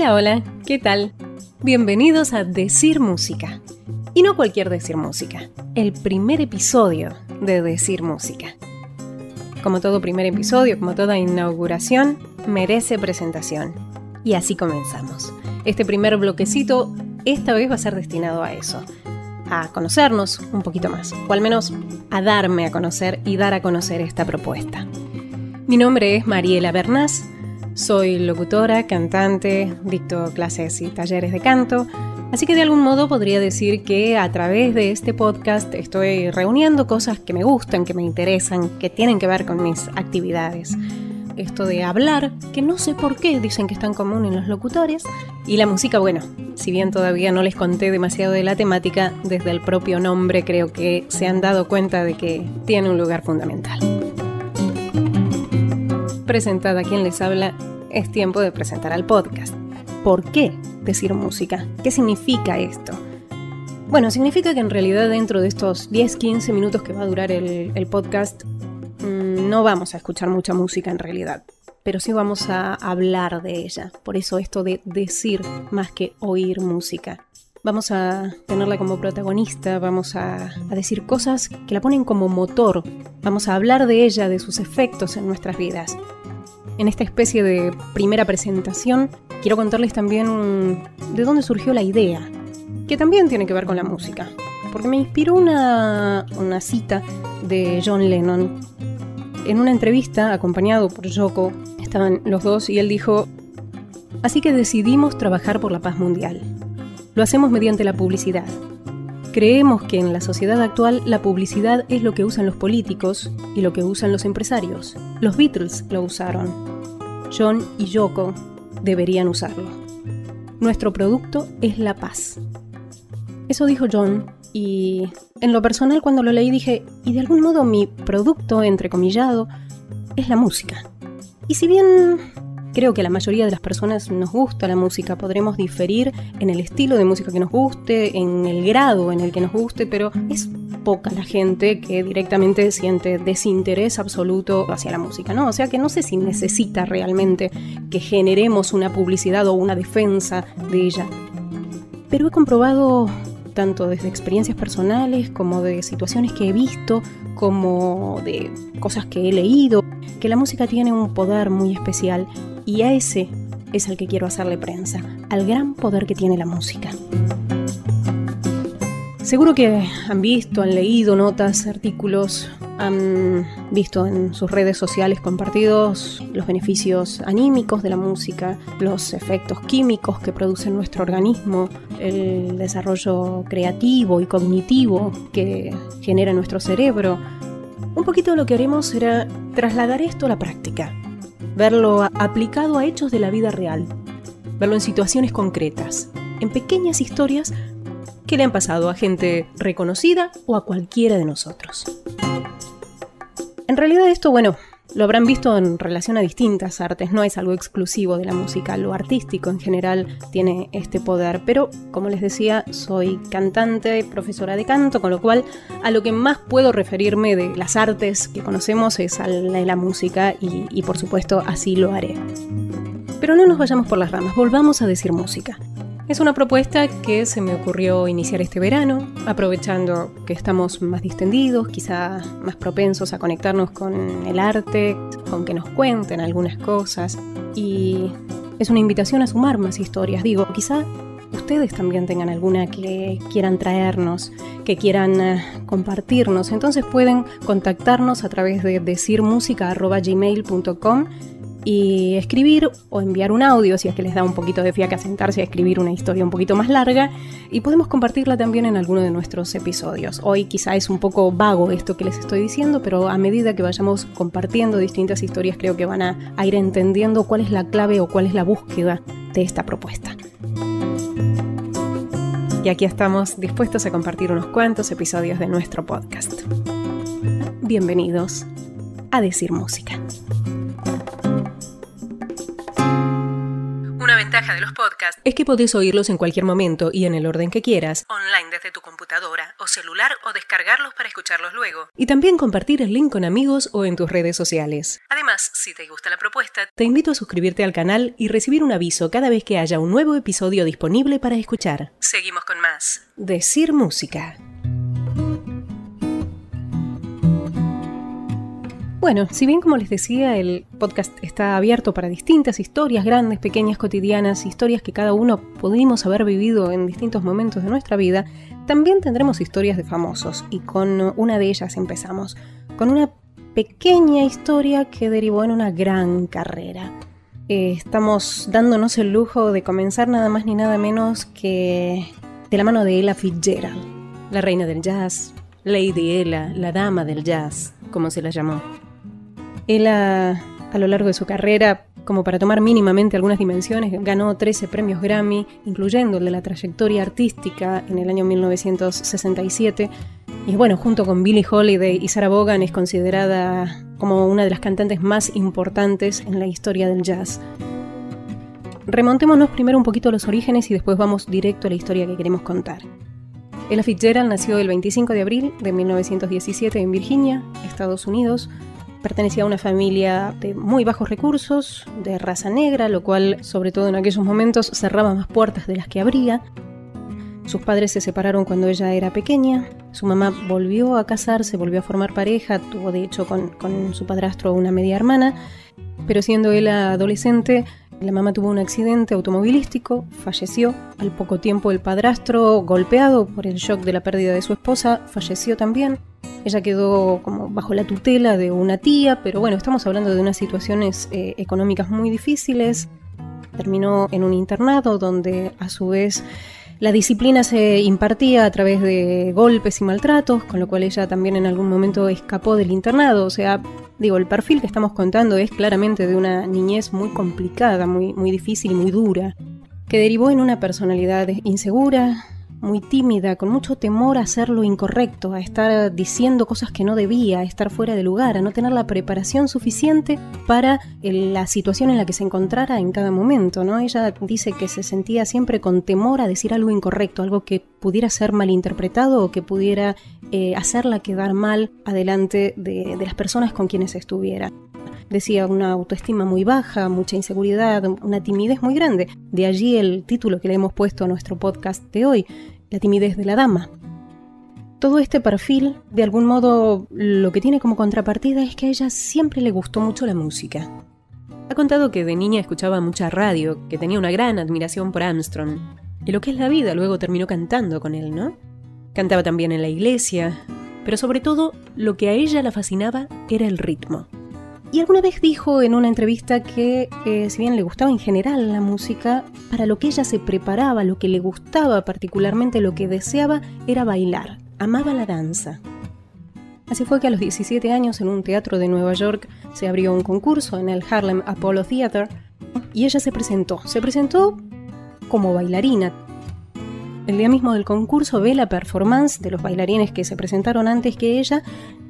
Hola, hola, ¿qué tal? Bienvenidos a Decir Música. Y no cualquier Decir Música, el primer episodio de Decir Música. Como todo primer episodio, como toda inauguración, merece presentación. Y así comenzamos. Este primer bloquecito esta vez va a ser destinado a eso, a conocernos un poquito más, o al menos a darme a conocer y dar a conocer esta propuesta. Mi nombre es Mariela Bernás, soy locutora, cantante, dicto clases y talleres de canto, así que de algún modo podría decir que a través de este podcast estoy reuniendo cosas que me gustan, que me interesan, que tienen que ver con mis actividades. Esto de hablar, que no sé por qué dicen que es tan común en los locutores, y la música, bueno, si bien todavía no les conté demasiado de la temática, desde el propio nombre creo que se han dado cuenta de que tiene un lugar fundamental. Presentada quien les habla, es tiempo de presentar al podcast. ¿Por qué decir música? ¿Qué significa esto? Bueno, significa que en realidad dentro de estos 10-15 minutos que va a durar el, podcast, mmm, no vamos a escuchar mucha música en realidad, pero sí vamos a hablar de ella. Por eso esto de decir más que oír música. Vamos a tenerla como protagonista, vamos a, decir cosas que la ponen como motor, vamos a hablar de ella, de sus efectos en nuestras vidas. En esta especie de primera presentación quiero contarles también de dónde surgió la idea, que también tiene que ver con la música, porque me inspiró una, una cita de John Lennon. En una entrevista, acompañado por Yoko, estaban los dos y él dijo, Así que decidimos trabajar por la paz mundial. Lo hacemos mediante la publicidad. Creemos que en la sociedad actual la publicidad es lo que usan los políticos y lo que usan los empresarios. Los Beatles lo usaron. John y Yoko deberían usarlo. Nuestro producto es la paz. Eso dijo John y en lo personal cuando lo leí dije, y de algún modo mi producto, entrecomillado, es la música. Y si bien Creo que a la mayoría de las personas nos gusta la música, podremos diferir en el estilo de música que nos guste, en el grado en el que nos guste, pero es poca la gente que directamente siente desinterés absoluto hacia la música, ¿no? O sea que no sé si necesita realmente que generemos una publicidad o una defensa de ella. Pero he comprobado tanto desde experiencias personales como de situaciones que he visto, como de cosas que he leído, que la música tiene un poder muy especial y a ese es al que quiero hacerle prensa, al gran poder que tiene la música. Seguro que han visto, han leído notas, artículos, han visto en sus redes sociales compartidos los beneficios anímicos de la música, los efectos químicos que produce nuestro organismo, el desarrollo creativo y cognitivo que genera nuestro cerebro. Un poquito lo que haremos será trasladar esto a la práctica, verlo aplicado a hechos de la vida real, verlo en situaciones concretas, en pequeñas historias que le han pasado a gente reconocida o a cualquiera de nosotros. En realidad esto, bueno, lo habrán visto en relación a distintas artes, no es algo exclusivo de la música, lo artístico en general tiene este poder, pero como les decía, soy cantante, profesora de canto, con lo cual a lo que más puedo referirme de las artes que conocemos es a la, la música y, y por supuesto así lo haré. Pero no nos vayamos por las ramas, volvamos a decir música. Es una propuesta que se me ocurrió iniciar este verano, aprovechando que estamos más distendidos, quizá más propensos a conectarnos con el arte, con que nos cuenten algunas cosas. Y es una invitación a sumar más historias. Digo, quizá ustedes también tengan alguna que quieran traernos, que quieran uh, compartirnos. Entonces pueden contactarnos a través de decirmusica.gmail.com y escribir o enviar un audio si es que les da un poquito de fiaca sentarse a escribir una historia un poquito más larga y podemos compartirla también en alguno de nuestros episodios. Hoy quizá es un poco vago esto que les estoy diciendo, pero a medida que vayamos compartiendo distintas historias creo que van a, a ir entendiendo cuál es la clave o cuál es la búsqueda de esta propuesta. Y aquí estamos dispuestos a compartir unos cuantos episodios de nuestro podcast. Bienvenidos a Decir Música. Ventaja de los podcasts es que podés oírlos en cualquier momento y en el orden que quieras, online desde tu computadora o celular o descargarlos para escucharlos luego. Y también compartir el link con amigos o en tus redes sociales. Además, más si te gusta la propuesta. Te invito a suscribirte al canal y recibir un aviso cada vez que haya un nuevo episodio disponible para escuchar. Seguimos con más. Decir música. Bueno, si bien como les decía, el podcast está abierto para distintas historias, grandes, pequeñas, cotidianas, historias que cada uno pudimos haber vivido en distintos momentos de nuestra vida, también tendremos historias de famosos y con una de ellas empezamos, con una pequeña historia que derivó en una gran carrera. Eh, estamos dándonos el lujo de comenzar nada más ni nada menos que de la mano de Ella Fitzgerald, la reina del jazz, Lady Ella, la dama del jazz, como se la llamó. Ella, a lo largo de su carrera, como para tomar mínimamente algunas dimensiones, ganó 13 premios Grammy, incluyendo el de la trayectoria artística en el año 1967. Y bueno, junto con Billie Holiday y Sarah Vaughan es considerada como una de las cantantes más importantes en la historia del jazz. Remontémonos primero un poquito a los orígenes y después vamos directo a la historia que queremos contar. Ella Fitzgerald nació el 25 de abril de 1917 en Virginia, Estados Unidos, Pertenecía a una familia de muy bajos recursos, de raza negra, lo cual, sobre todo en aquellos momentos, cerraba más puertas de las que abría. Sus padres se separaron cuando ella era pequeña. Su mamá volvió a casarse, volvió a formar pareja, tuvo de hecho con, con su padrastro una media hermana, pero siendo él adolescente, la mamá tuvo un accidente automovilístico, falleció. Al poco tiempo el padrastro, golpeado por el shock de la pérdida de su esposa, falleció también. Ella quedó como bajo la tutela de una tía, pero bueno, estamos hablando de unas situaciones eh, económicas muy difíciles. Terminó en un internado donde a su vez la disciplina se impartía a través de golpes y maltratos, con lo cual ella también en algún momento escapó del internado. O sea, digo, el perfil que estamos contando es claramente de una niñez muy complicada, muy, muy difícil y muy dura, que derivó en una personalidad insegura, muy tímida, con mucho temor a hacer lo incorrecto, a estar diciendo cosas que no debía, a estar fuera de lugar, a no tener la preparación suficiente para la situación en la que se encontrara en cada momento, ¿no? Ella dice que se sentía siempre con temor a decir algo incorrecto, algo que pudiera ser malinterpretado o que pudiera eh, hacerla quedar mal adelante de, de las personas con quienes estuviera decía una autoestima muy baja, mucha inseguridad, una timidez muy grande. De allí el título que le hemos puesto a nuestro podcast de hoy, La timidez de la dama. Todo este perfil, de algún modo, lo que tiene como contrapartida es que a ella siempre le gustó mucho la música. Ha contado que de niña escuchaba mucha radio, que tenía una gran admiración por Armstrong. Y lo que es la vida, luego terminó cantando con él, ¿no? Cantaba también en la iglesia, pero sobre todo lo que a ella la fascinaba era el ritmo. Y alguna vez dijo en una entrevista que, eh, si bien le gustaba en general la música, para lo que ella se preparaba, lo que le gustaba particularmente, lo que deseaba, era bailar. Amaba la danza. Así fue que a los 17 años en un teatro de Nueva York se abrió un concurso en el Harlem Apollo Theater y ella se presentó. Se presentó como bailarina. El día mismo del concurso ve la performance de los bailarines que se presentaron antes que ella.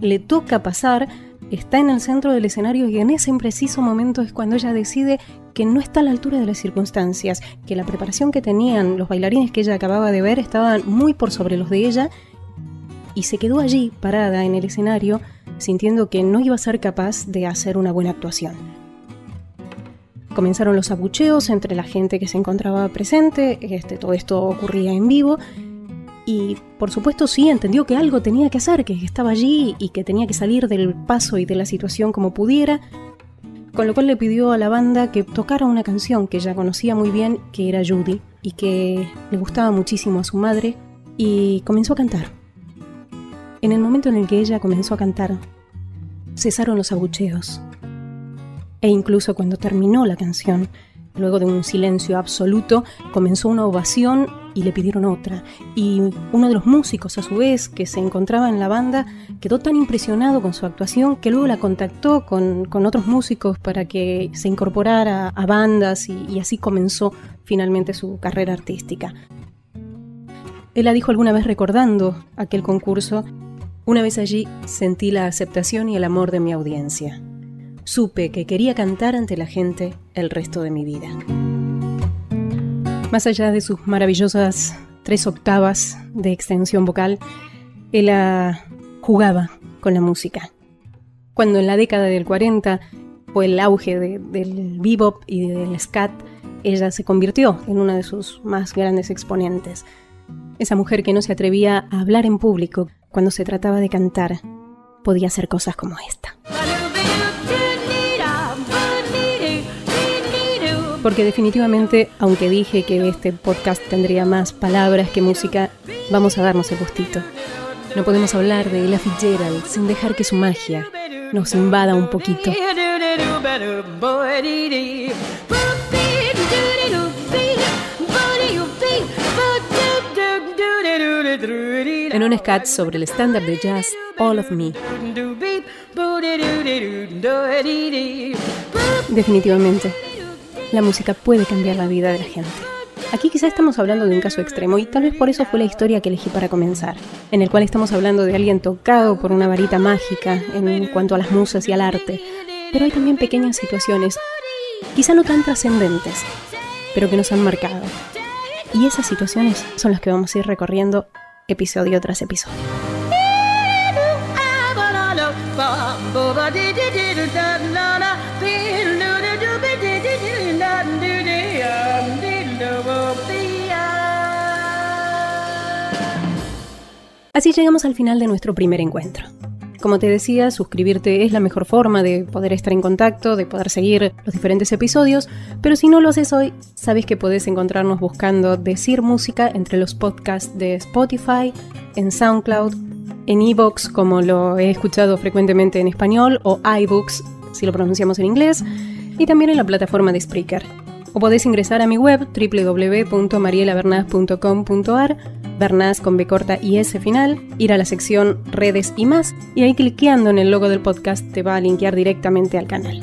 Le toca pasar está en el centro del escenario y en ese preciso momento es cuando ella decide que no está a la altura de las circunstancias, que la preparación que tenían los bailarines que ella acababa de ver estaban muy por sobre los de ella y se quedó allí parada en el escenario sintiendo que no iba a ser capaz de hacer una buena actuación. Comenzaron los abucheos entre la gente que se encontraba presente, este, todo esto ocurría en vivo y por supuesto sí entendió que algo tenía que hacer, que estaba allí y que tenía que salir del paso y de la situación como pudiera, con lo cual le pidió a la banda que tocara una canción que ella conocía muy bien, que era Judy, y que le gustaba muchísimo a su madre, y comenzó a cantar. En el momento en el que ella comenzó a cantar, cesaron los abucheos. E incluso cuando terminó la canción, luego de un silencio absoluto, comenzó una ovación y le pidieron otra. Y uno de los músicos, a su vez, que se encontraba en la banda, quedó tan impresionado con su actuación que luego la contactó con, otros músicos para que se incorporara a bandas y, así comenzó finalmente su carrera artística. Él la dijo alguna vez recordando aquel concurso, una vez allí sentí la aceptación y el amor de mi audiencia. Supe que quería cantar ante la gente el resto de mi vida. Más allá de sus maravillosas tres octavas de extensión vocal, ella jugaba con la música. Cuando en la década del 40 fue el auge del bebop y del scat, ella se convirtió en una de sus más grandes exponentes. Esa mujer que no se atrevía a hablar en público cuando se trataba de cantar, podía hacer cosas como esta. Porque definitivamente, aunque dije que este podcast tendría más palabras que música, vamos a darnos el gustito. No podemos hablar de Ella Fitzgerald sin dejar que su magia nos invada un poquito. En un scat sobre el estándar de jazz All of Me. Definitivamente, la música puede cambiar la vida de la gente. Aquí quizá estamos hablando de un caso extremo y tal vez por eso fue la historia que elegí para comenzar, en el cual estamos hablando de alguien tocado por una varita mágica en cuanto a las musas y al arte, pero hay también pequeñas situaciones, quizá no tan trascendentes, pero que nos han marcado. Y esas situaciones son las que vamos a ir recorriendo episodio tras episodio. Así llegamos al final de nuestro primer encuentro. Como te decía, suscribirte es la mejor forma de poder estar en contacto, de poder seguir los diferentes episodios, pero si no lo haces hoy, sabes que podés encontrarnos buscando Decir Música entre los podcasts de Spotify, en SoundCloud, en Evox, como lo he escuchado frecuentemente en español, o iBooks, si lo pronunciamos en inglés, y también en la plataforma de Spreaker. O podés ingresar a mi web www.marielabernaz.com.ar Bernaz con B corta y S final, ir a la sección redes y más, y ahí cliqueando en el logo del podcast te va a linkear directamente al canal.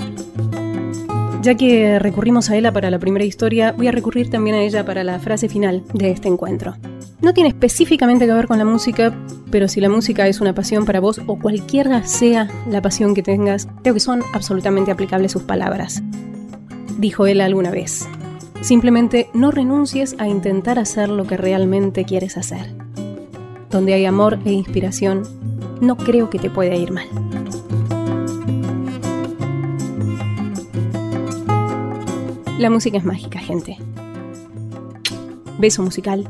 Ya que recurrimos a ella para la primera historia, voy a recurrir también a ella para la frase final de este encuentro. No tiene específicamente que ver con la música, pero si la música es una pasión para vos o cualquiera sea la pasión que tengas, creo que son absolutamente aplicables sus palabras. Dijo él alguna vez, Simplemente no renuncies a intentar hacer lo que realmente quieres hacer. Donde hay amor e inspiración, no creo que te pueda ir mal. La música es mágica, gente. Beso musical.